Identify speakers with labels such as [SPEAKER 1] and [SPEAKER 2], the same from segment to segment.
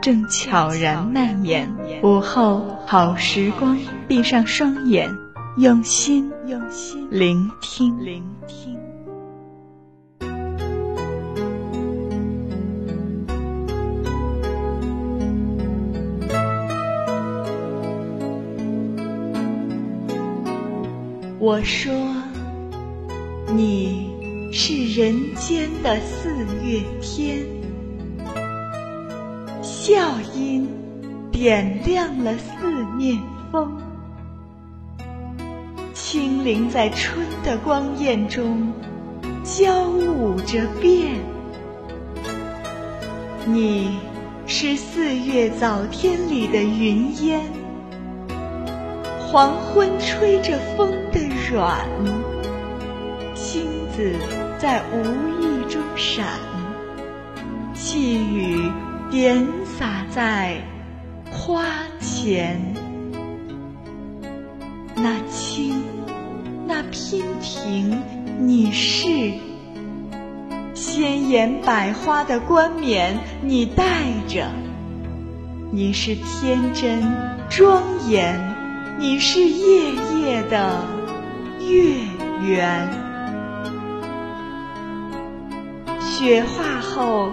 [SPEAKER 1] 正悄然蔓延，午后好时光，闭上双眼，用心用心聆听聆听。我说，你是人间的四月天。笑音点亮了四面风，轻灵在春的光艳中交舞着变。你是四月早天里的云烟，黄昏吹着风的软，星子在无意中闪，细雨。点洒在花前，那青，那娉婷，你是鲜艳百花的冠冕，你戴着；你是天真庄严，你是夜夜的月圆。雪化后。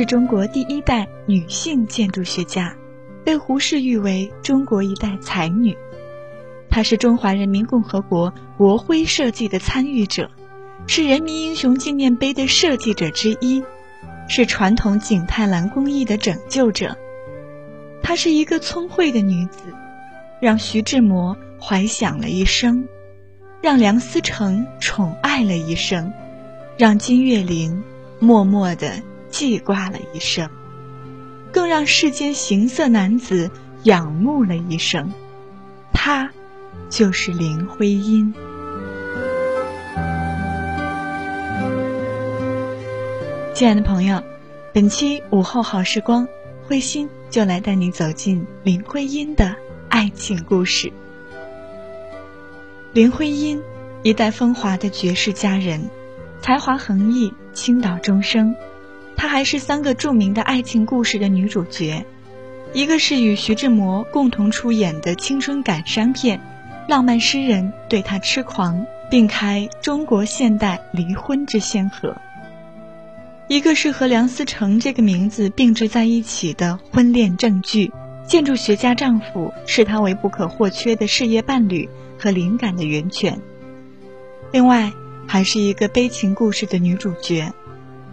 [SPEAKER 1] 是中国第一代女性建筑学家，被胡适誉为中国一代才女。她是中华人民共和国国徽设计的参与者，是人民英雄纪念碑的设计者之一，是传统景泰蓝工艺的拯救者。她是一个聪慧的女子，让徐志摩怀想了一生，让梁思成宠爱了一生，让金岳霖默默的。记挂了一生，更让世间行色男子仰慕了一生。他，就是林徽因。亲爱的朋友，本期午后好时光，慧心就来带你走进林徽因的爱情故事。林徽因，一代风华的绝世佳人，才华横溢，倾倒众生。她还是三个著名的爱情故事的女主角，一个是与徐志摩共同出演的青春感伤片，浪漫诗人对她痴狂，并开中国现代离婚之先河；一个是和梁思成这个名字并置在一起的婚恋正剧《建筑学家丈夫视她为不可或缺的事业伴侣和灵感的源泉。另外，还是一个悲情故事的女主角，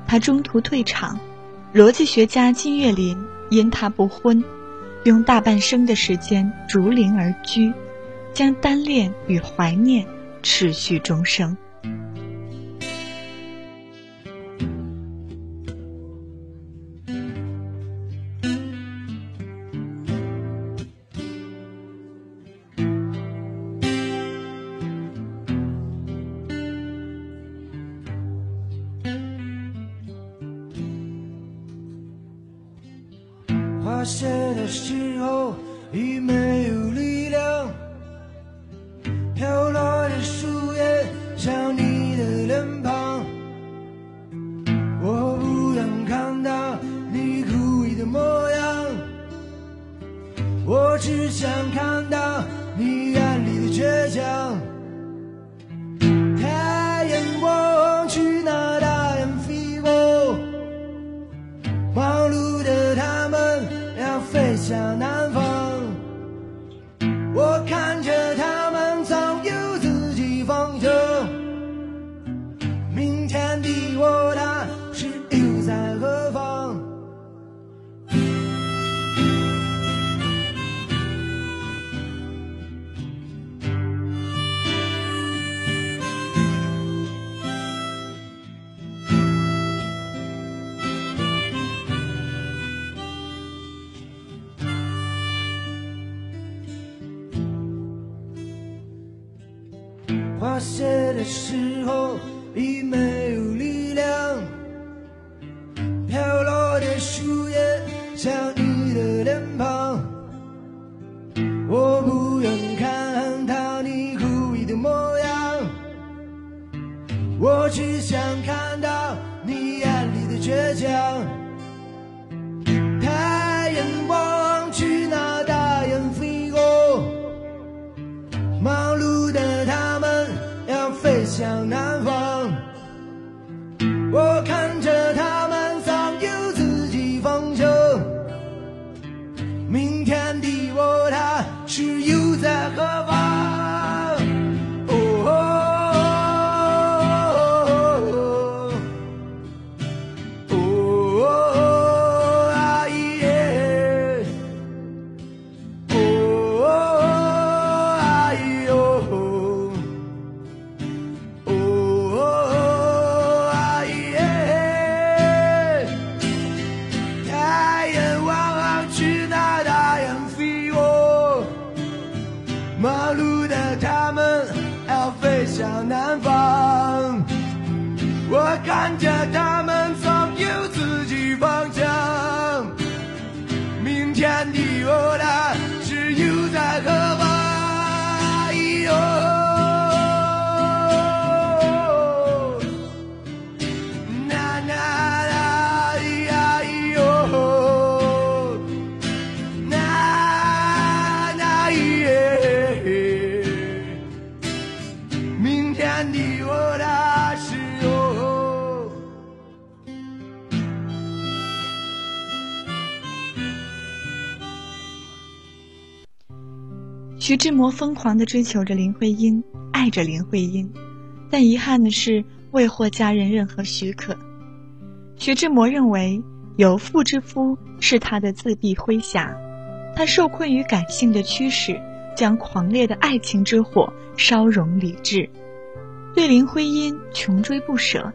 [SPEAKER 1] 他中途退场，逻辑学家金岳霖因他不婚，用大半生的时间逐林而居，将单恋与怀念持续终生。
[SPEAKER 2] 是
[SPEAKER 1] 疯狂地追求着林徽因，爱着林徽因，但遗憾的是未获家人任何许可。徐志摩认为有妇之夫是他的自闭麾下，他受困于感性的驱使，将狂烈的爱情之火烧融理智，对林徽因穷追不舍。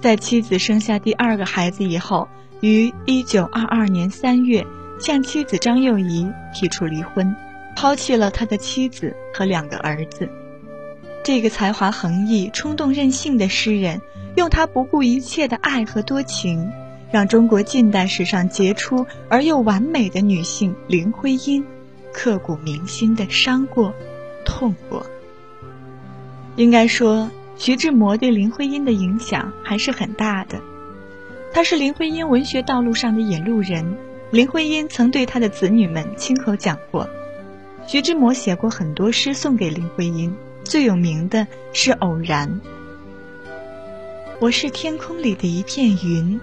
[SPEAKER 1] 在妻子生下第二个孩子以后，于一九二二年三月向妻子张幼仪提出离婚。抛弃了他的妻子和两个儿子，这个才华横溢、冲动任性的诗人，用他不顾一切的爱和多情，让中国近代史上杰出而又完美的女性林徽因，刻骨铭心的伤过、痛过。应该说，徐志摩对林徽因的影响还是很大的。他是林徽因文学道路上的引路人。林徽因曾对他的子女们亲口讲过。徐志摩写过很多诗送给林徽因，最有名的是《偶然》。我是天空里的一片云，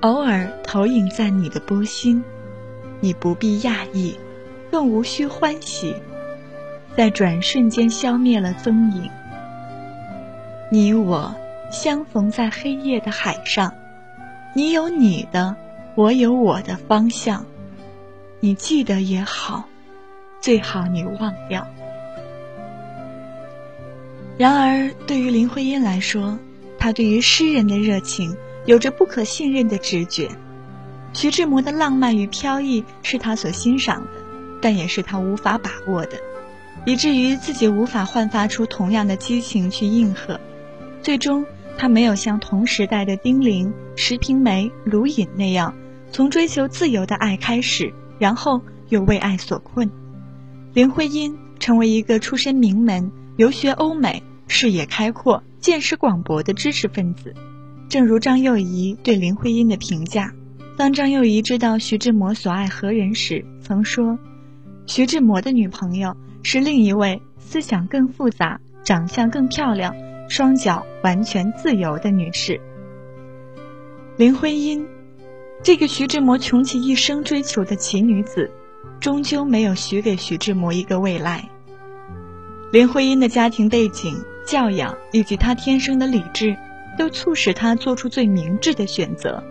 [SPEAKER 1] 偶尔投影在你的波心，你不必讶异，更无需欢喜，在转瞬间消灭了踪影。你我相逢在黑夜的海上，你有你的，我有我的方向。你记得也好，最好你忘掉。然而，对于林徽因来说，她对于诗人的热情有着不可信任的直觉。徐志摩的浪漫与飘逸是他所欣赏的，但也是他无法把握的，以至于自己无法焕发出同样的激情去应和。最终，他没有像同时代的丁玲、石平梅、卢隐那样，从追求自由的爱开始，然后又为爱所困。林徽因成为一个出身名门、游学欧美、视野开阔、见识广博的知识分子。正如张幼仪对林徽因的评价。当张幼仪知道徐志摩所爱何人时，曾说：“徐志摩的女朋友是另一位思想更复杂、长相更漂亮、双脚完全自由的女士。”林徽因，这个徐志摩穷其一生追求的奇女子，终究没有许给徐志摩一个未来。林徽因的家庭背景、教养以及她天生的理智，都促使她做出最明智的选择。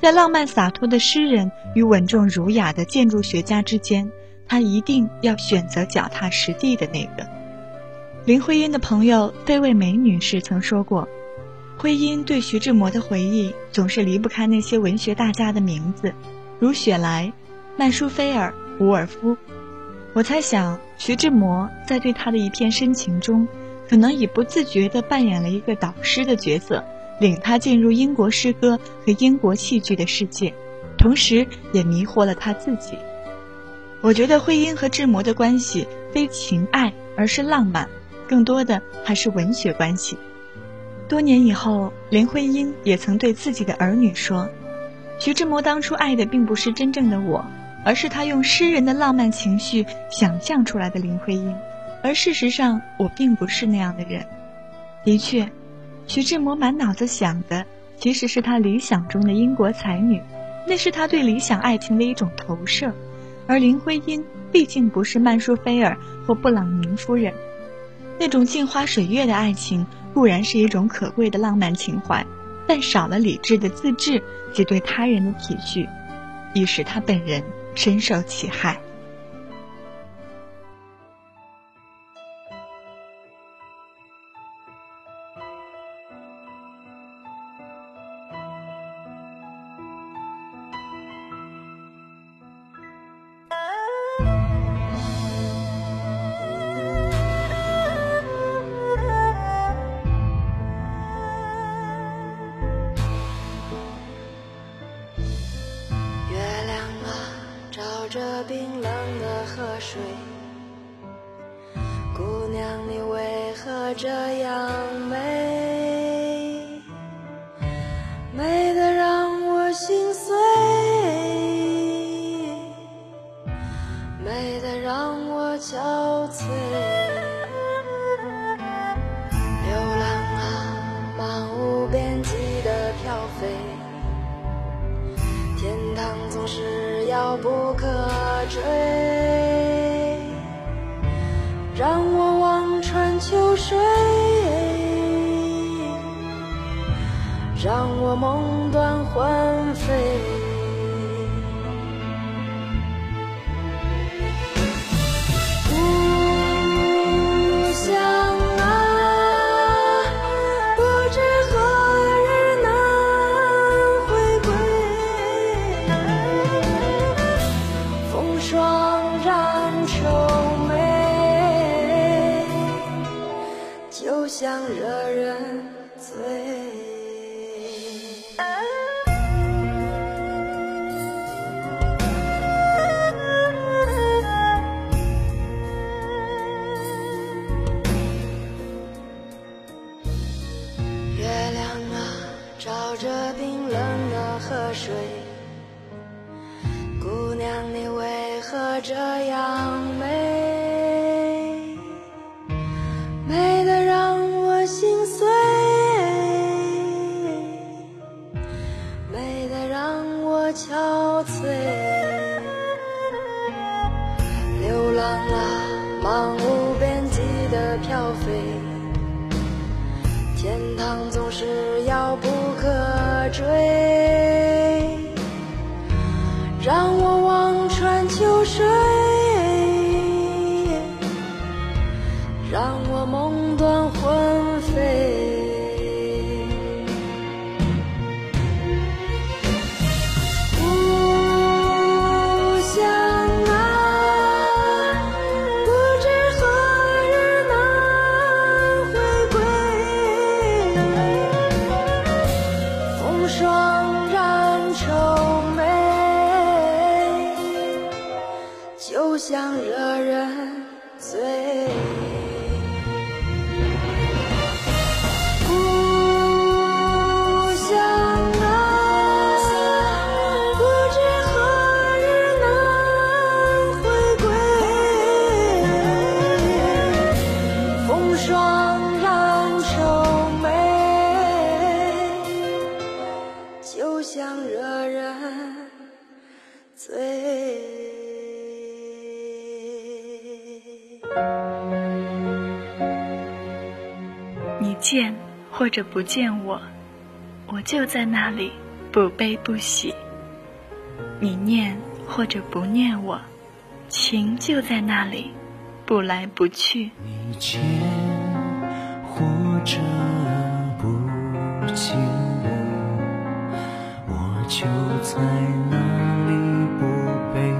[SPEAKER 1] 在浪漫洒脱的诗人与稳重儒雅的建筑学家之间，她一定要选择脚踏实地的那个。林徽因的朋友费慰梅女士曾说过，徽因对徐志摩的回忆总是离不开那些文学大家的名字，如雪莱、曼殊菲尔、伍尔夫。我猜想，徐志摩在对他的一片深情中，可能已不自觉地扮演了一个导师的角色。领他进入英国诗歌和英国戏剧的世界，同时也迷惑了他自己。我觉得徽因和志摩的关系非情爱，而是浪漫，更多的还是文学关系。多年以后，林徽因也曾对自己的儿女说：“徐志摩当初爱的并不是真正的我，而是他用诗人的浪漫情绪想象出来的林徽因。而事实上，我并不是那样的人。”的确。徐志摩满脑子想的其实是他理想中的英国才女，那是他对理想爱情的一种投射。而林徽因毕竟不是曼殊菲尔或布朗宁夫人，那种镜花水月的爱情固然是一种可贵的浪漫情怀，但少了理智的自制及对他人的体恤，亦使他本人深受其害。
[SPEAKER 3] 这
[SPEAKER 1] 或者不见我，我就在那里，不悲不喜。你念或者不念我，情就在那里，不来不去。
[SPEAKER 2] 你见或者不见我，我就在那里不悲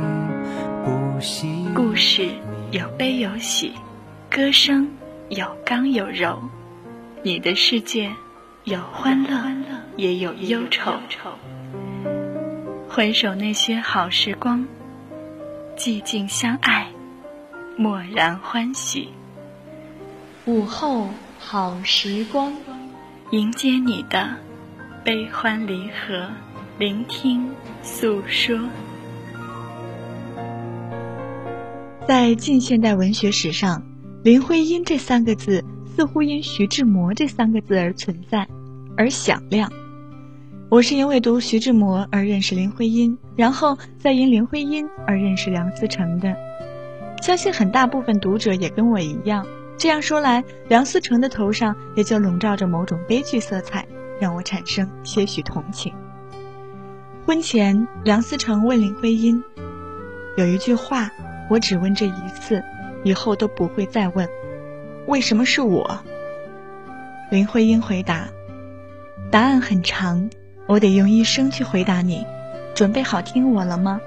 [SPEAKER 2] 不喜。
[SPEAKER 1] 故事有悲有喜，歌声有刚有柔。你的世界有欢乐，也有忧愁。回首那些好时光，寂静相爱，默然欢喜。午后好时光，迎接你的悲欢离合，聆听诉说。在近现代文学史上，林徽因这三个字似乎因徐志摩这三个字而存在，而响亮。我是因为读徐志摩而认识林徽因，然后再因林徽因而认识梁思成的。相信很大部分读者也跟我一样。这样说来，梁思成的头上也就笼罩着某种悲剧色彩，让我产生些许同情。婚前，梁思成问林徽因：“有一句话，我只问这一次，以后都不会再问，为什么是我？”林徽因回答：“答案很长。”我得用一生去回答你，准备好听我了吗？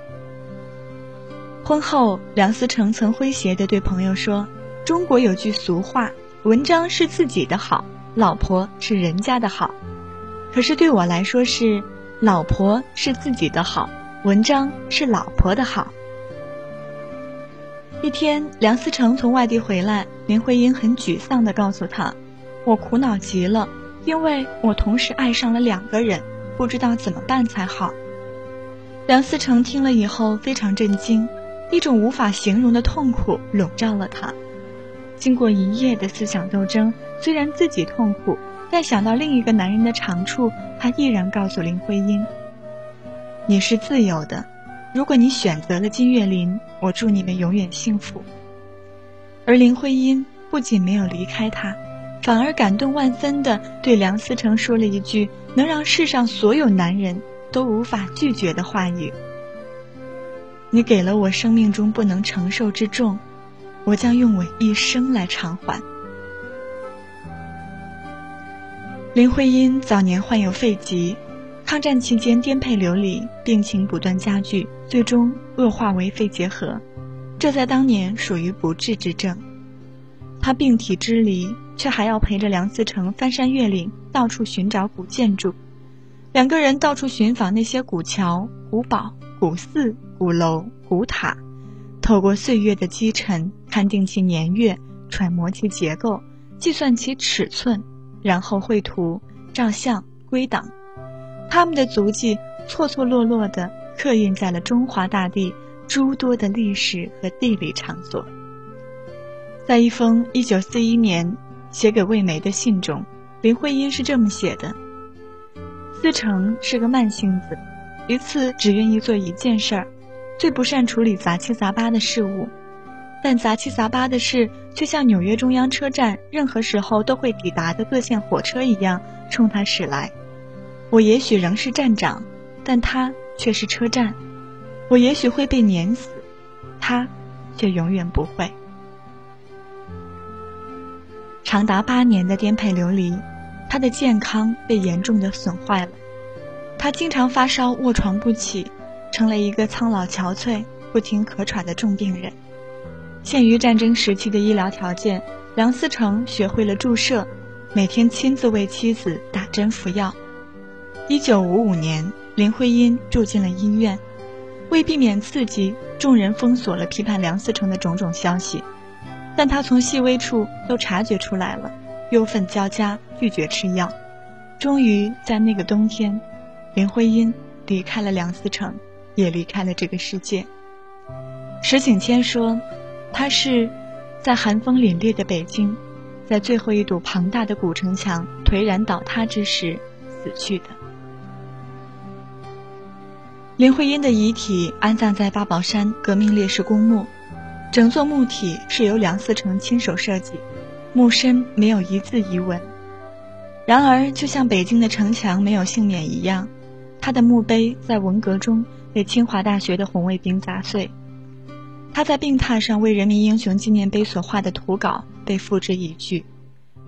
[SPEAKER 1] 婚后，梁思成曾诙谐地对朋友说：“中国有句俗话，文章是自己的好，老婆是人家的好。可是对我来说是，老婆是自己的好，文章是老婆的好。”一天，梁思成从外地回来，林徽因很沮丧地告诉他：“我苦恼极了，因为我同时爱上了两个人。”不知道怎么办才好。梁思成听了以后非常震惊，一种无法形容的痛苦笼罩了他。经过一夜的思想斗争，虽然自己痛苦，但想到另一个男人的长处，他毅然告诉林徽因：“你是自由的，如果你选择了金岳霖，我祝你们永远幸福。”而林徽因不仅没有离开他。反而感动万分的对梁思成说了一句能让世上所有男人都无法拒绝的话语：“你给了我生命中不能承受之重，我将用我一生来偿还。”林徽因早年患有肺疾，抗战期间颠沛流离，病情不断加剧，最终恶化为肺结核，这在当年属于不治之症。他病体支离。却还要陪着梁思成翻山越岭，到处寻找古建筑。两个人到处寻访那些古桥、古堡、古寺、古楼、古塔，透过岁月的积尘，勘定其年月，揣摩其结构，计算其尺寸，然后绘图、照相、归档。他们的足迹错错落落地刻印在了中华大地诸多的历史和地理场所。在一封1941年。写给魏梅的信中，林徽因是这么写的：“思成是个慢性子，一次只愿意做一件事儿，最不善处理杂七杂八的事物。但杂七杂八的事却像纽约中央车站任何时候都会抵达的各线火车一样冲他驶来。我也许仍是站长，但他却是车站。我也许会被碾死，他却永远不会。长达八年的颠沛流离，他的健康被严重的损坏了。他经常发烧，卧床不起，成了一个苍老憔悴、不停咳喘的重病人。限于战争时期的医疗条件，梁思成学会了注射，每天亲自为妻子打针服药。一九五五年，林徽因住进了医院，为避免刺激，众人封锁了批判梁思成的种种消息，但他从细微处都察觉出来了，忧愤交加，拒绝吃药。终于在那个冬天，林徽因离开了梁思成，也离开了这个世界。石景谦说。他是在寒风凛冽的北京，在最后一堵庞大的古城墙颓然倒塌之时死去的。林徽因的遗体安葬在八宝山革命烈士公墓，整座墓体是由梁思成亲手设计，墓身没有一字遗文。然而，就像北京的城墙没有幸免一样，他的墓碑在文革中被清华大学的红卫兵砸碎。他在病榻上为人民英雄纪念碑所画的图稿被付之一炬，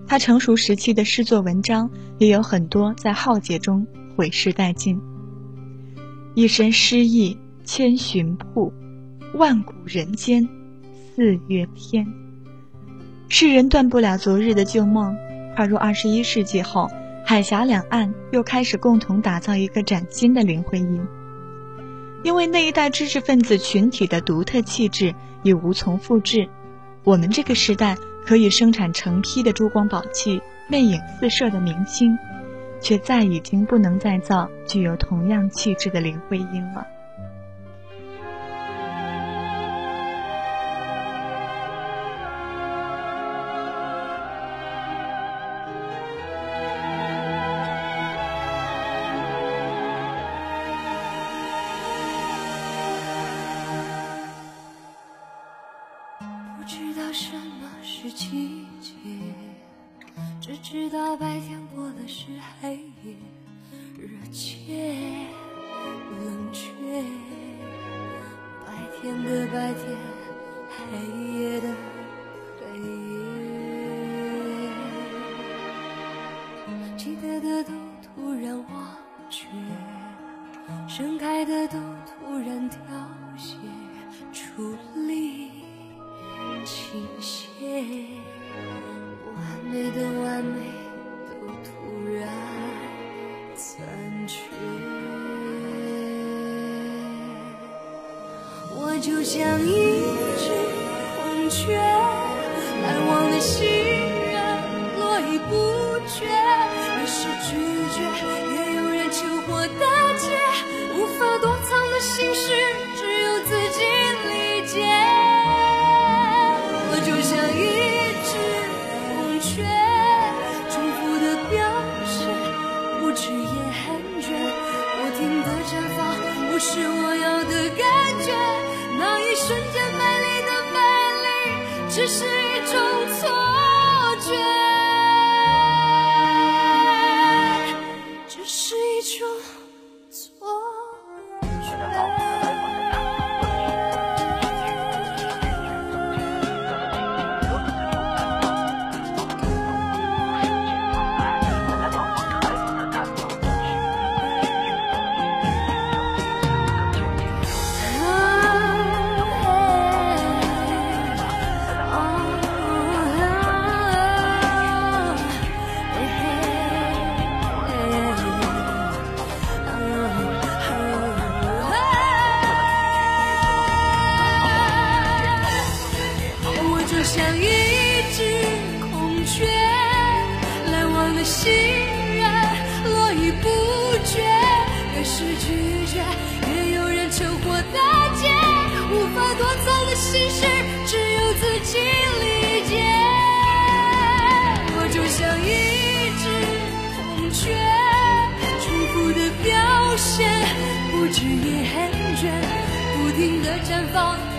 [SPEAKER 1] 他成熟时期的诗作文章也有很多在浩劫中毁尸殆尽。一身诗意千寻瀑，万古人间四月天。世人断不了昨日的旧梦，跨入二十一世纪后，海峡两岸又开始共同打造一个崭新的林徽因。因为那一代知识分子群体的独特气质已无从复制，我们这个时代可以生产成批的珠光宝气、魅影四射的明星，却再已经不能再造具有同样气质的林徽因了。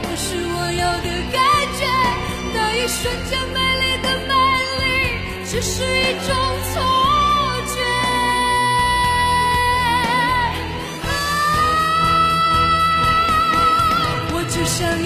[SPEAKER 3] 不是我要的感觉。那一瞬间美丽的美丽，只是一种错觉。我只想一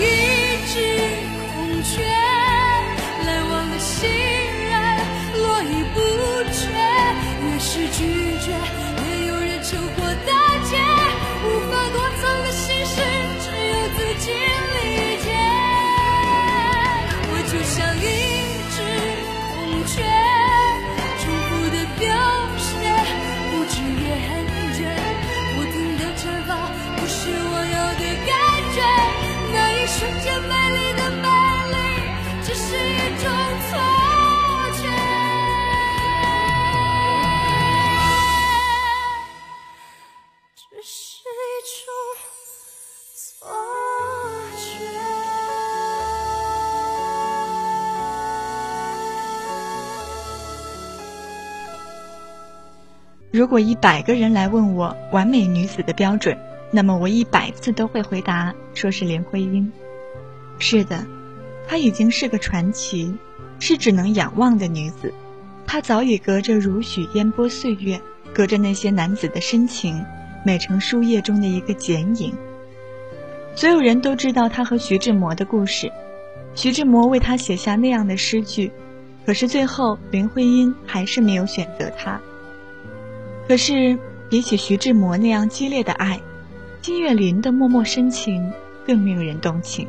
[SPEAKER 1] 如果一百个人来问我完美女子的标准，那么我一百次都会回答说是林徽因。是的，她已经是个传奇，是只能仰望的女子。她早已隔着如许烟波岁月，隔着那些男子的深情，美成书页中的一个剪影。所有人都知道她和徐志摩的故事，徐志摩为她写下那样的诗句，可是最后林徽因还是没有选择她。可是，比起徐志摩那样激烈的爱，金岳霖的默默深情更令人动情。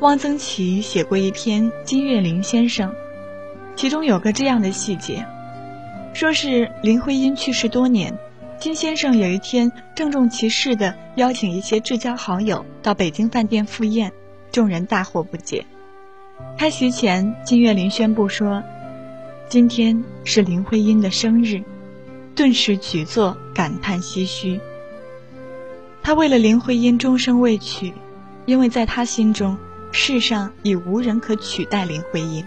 [SPEAKER 1] 汪曾祺写过一篇《金岳霖先生》，其中有个这样的细节，说是林徽因去世多年，金先生有一天郑重其事地邀请一些至交好友到北京饭店赴宴，众人大惑不解。开席前，金岳霖宣布说：“今天是林徽因的生日。”顿时举座感叹唏嘘。他为了林徽因终生未娶，因为在他心中，世上已无人可取代林徽因。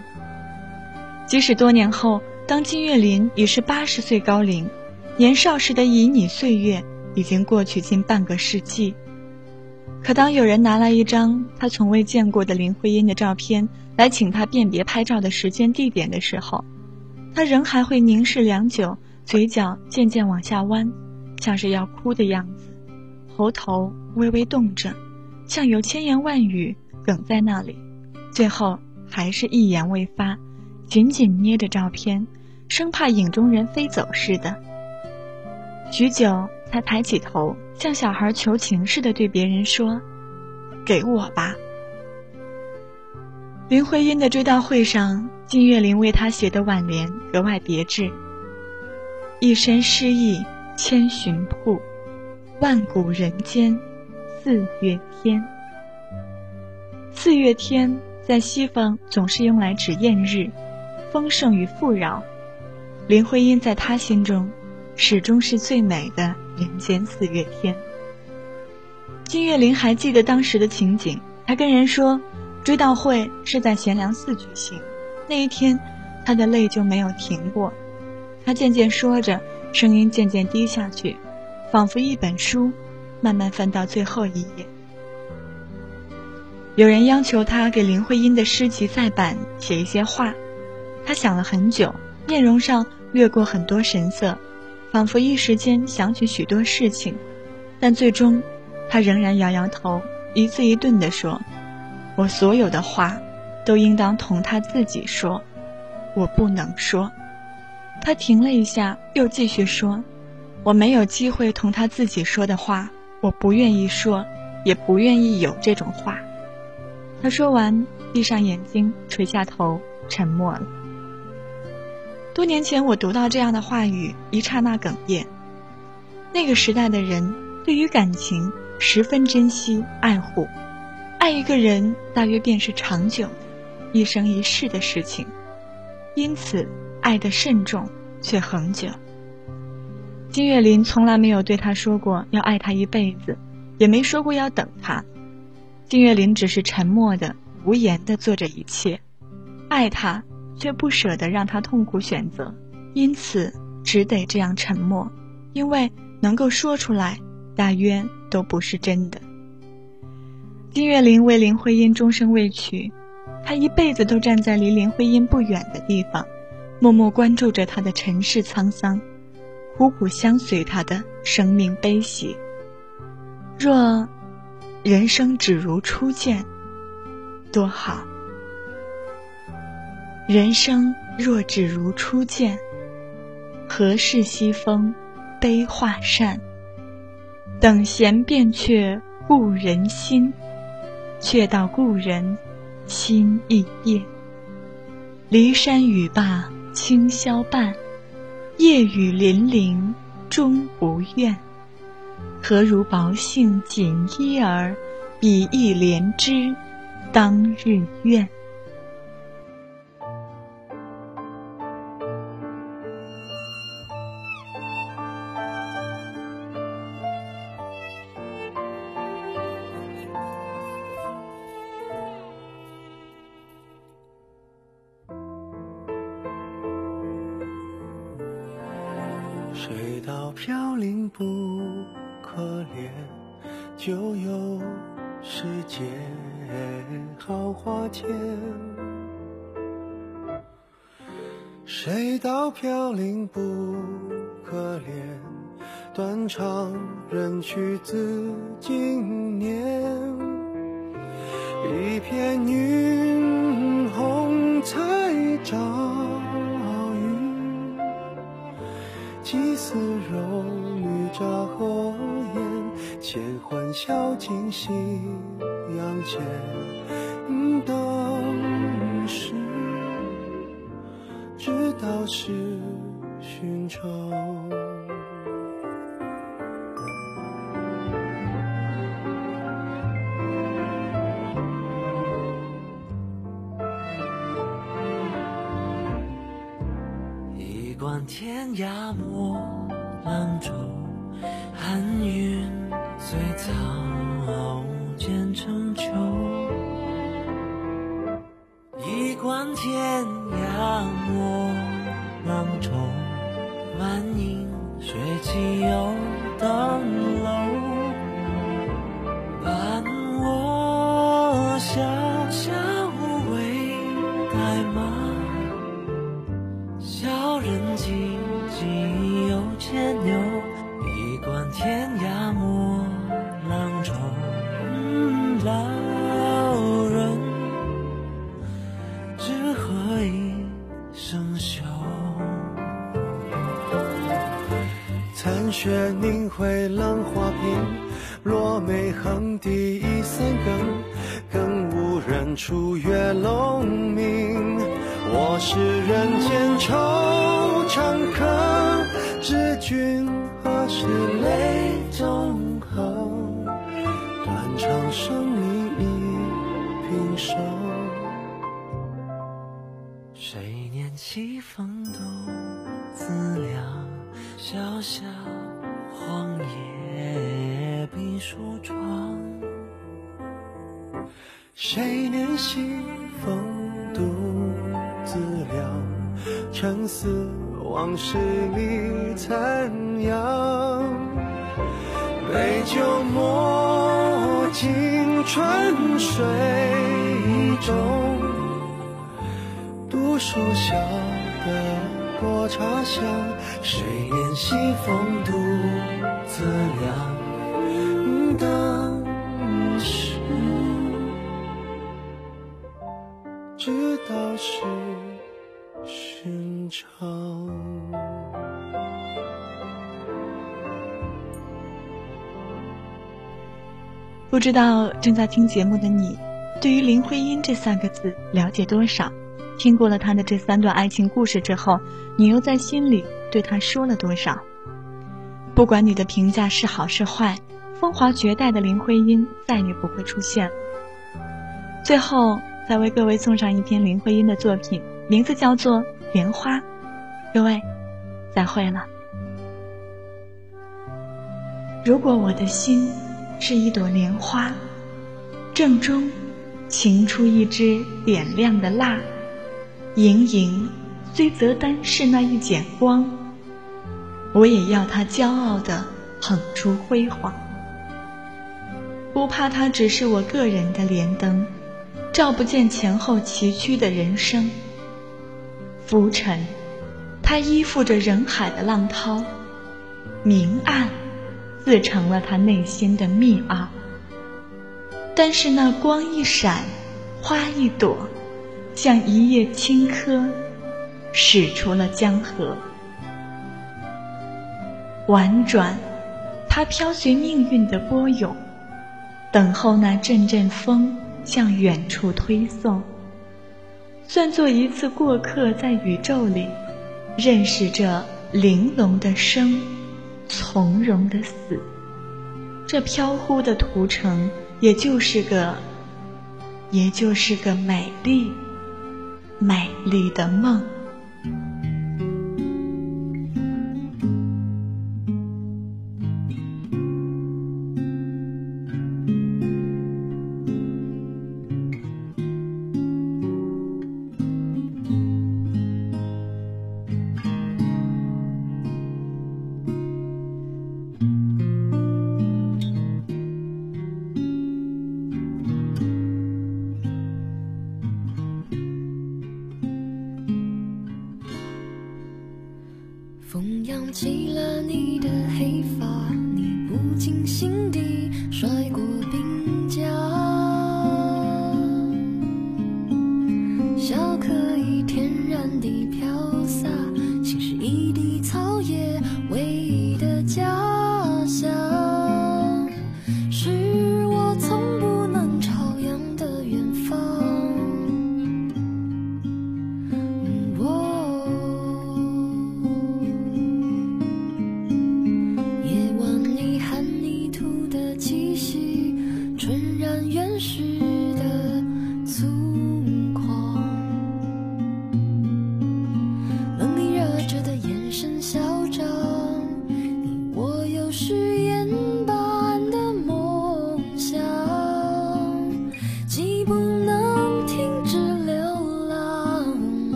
[SPEAKER 1] 即使多年后，当金岳霖已是八十岁高龄，年少时的旖旎岁月已经过去近半个世纪，可当有人拿来一张他从未见过的林徽因的照片来请他辨别拍照的时间地点的时候，他仍还会凝视良久。嘴角渐渐往下弯，像是要哭的样子，喉头微微动着，像有千言万语哽在那里，最后还是一言未发，紧紧捏着照片，生怕影中人飞走似的。许久，才抬起头，像小孩求情似的对别人说：“给我吧。”林徽因的追悼会上，金岳霖为她写的挽联格外别致。一身诗意千寻瀑，万古人间四月天。四月天在西方总是用来指艳日、丰盛与富饶。林徽因在他心中，始终是最美的人间四月天。金岳霖还记得当时的情景，他跟人说，追悼会是在贤良寺举行。那一天，他的泪就没有停过。他渐渐说着，声音渐渐低下去，仿佛一本书慢慢翻到最后一页。有人要求他给林徽因的诗集再版，写一些话。他想了很久，面容上掠过很多神色，仿佛一时间想起许多事情，但最终，他仍然摇摇头，一字一顿地说：“我所有的话，都应当同他自己说，我不能说。”他停了一下，又继续说：“我没有机会同他自己说的话，我不愿意说，也不愿意有这种话。”他说完，闭上眼睛，垂下头，沉默了。多年前，我读到这样的话语，一刹那哽咽。那个时代的人对于感情十分珍惜爱护，爱一个人大约便是长久、一生一世的事情，因此。爱得慎重，却恒久。金岳霖从来没有对他说过要爱他一辈子，也没说过要等他。金岳霖只是沉默的、无言的做着一切，爱他却不舍得让他痛苦选择，因此只得这样沉默。因为能够说出来，大约都不是真的。金岳霖为林徽因终生未娶，他一辈子都站在离林徽因不远的地方，默默关注着他的尘世沧桑，苦苦相随他的生命悲喜。若人生只如初见，多好。人生若只如初见，何事西风悲画扇？等闲变却故人心，却道故人心亦厌。骊山语罢清宵半，夜雨霖铃终无怨。何如薄幸锦衣儿，比翼连枝当日愿。
[SPEAKER 4] 谁道飘零不可怜，就有世界好花田。谁道飘零不可怜，断肠人去自经年。一片云红才照丝柔绿乍和烟，千欢笑尽夕阳前。当时知道是
[SPEAKER 5] 涯莫浪舟，满影水起又登
[SPEAKER 4] 回浪花瓶，落梅横笛一三更，更无人处月胧明。我是人间惆怅客，知君何时泪纵往事里残阳。杯酒莫尽春水中，读书晓得过茶香。谁念西风独自凉？
[SPEAKER 1] 不知道正在听节目的你，对于林徽因这三个字了解多少？听过了她的这三段爱情故事之后，你又在心里对她说了多少？不管你的评价是好是坏，风华绝代的林徽因再也不会出现。最后，再为各位送上一篇林徽因的作品，名字叫做《莲花》。各位，再会了。如果我的心是一朵莲花，正中擎出一支点亮的蜡，盈盈虽则单是那一剪光，我也要它骄傲地捧出辉煌。
[SPEAKER 3] 不怕它只是我个人的莲灯，照不见前后崎岖的人生。浮沉，它依附着人海的浪涛；明暗，自成了他内心的密奥。但是那光一闪，花一朵，像一叶青稞，驶出了江河。婉转，它飘随命运的波涌，等候那阵阵风向远处推送。算作一次过客，在宇宙里认识这玲珑的生，从容的死。这飘忽的屠城，也就是个，也就是个美丽、美丽的梦。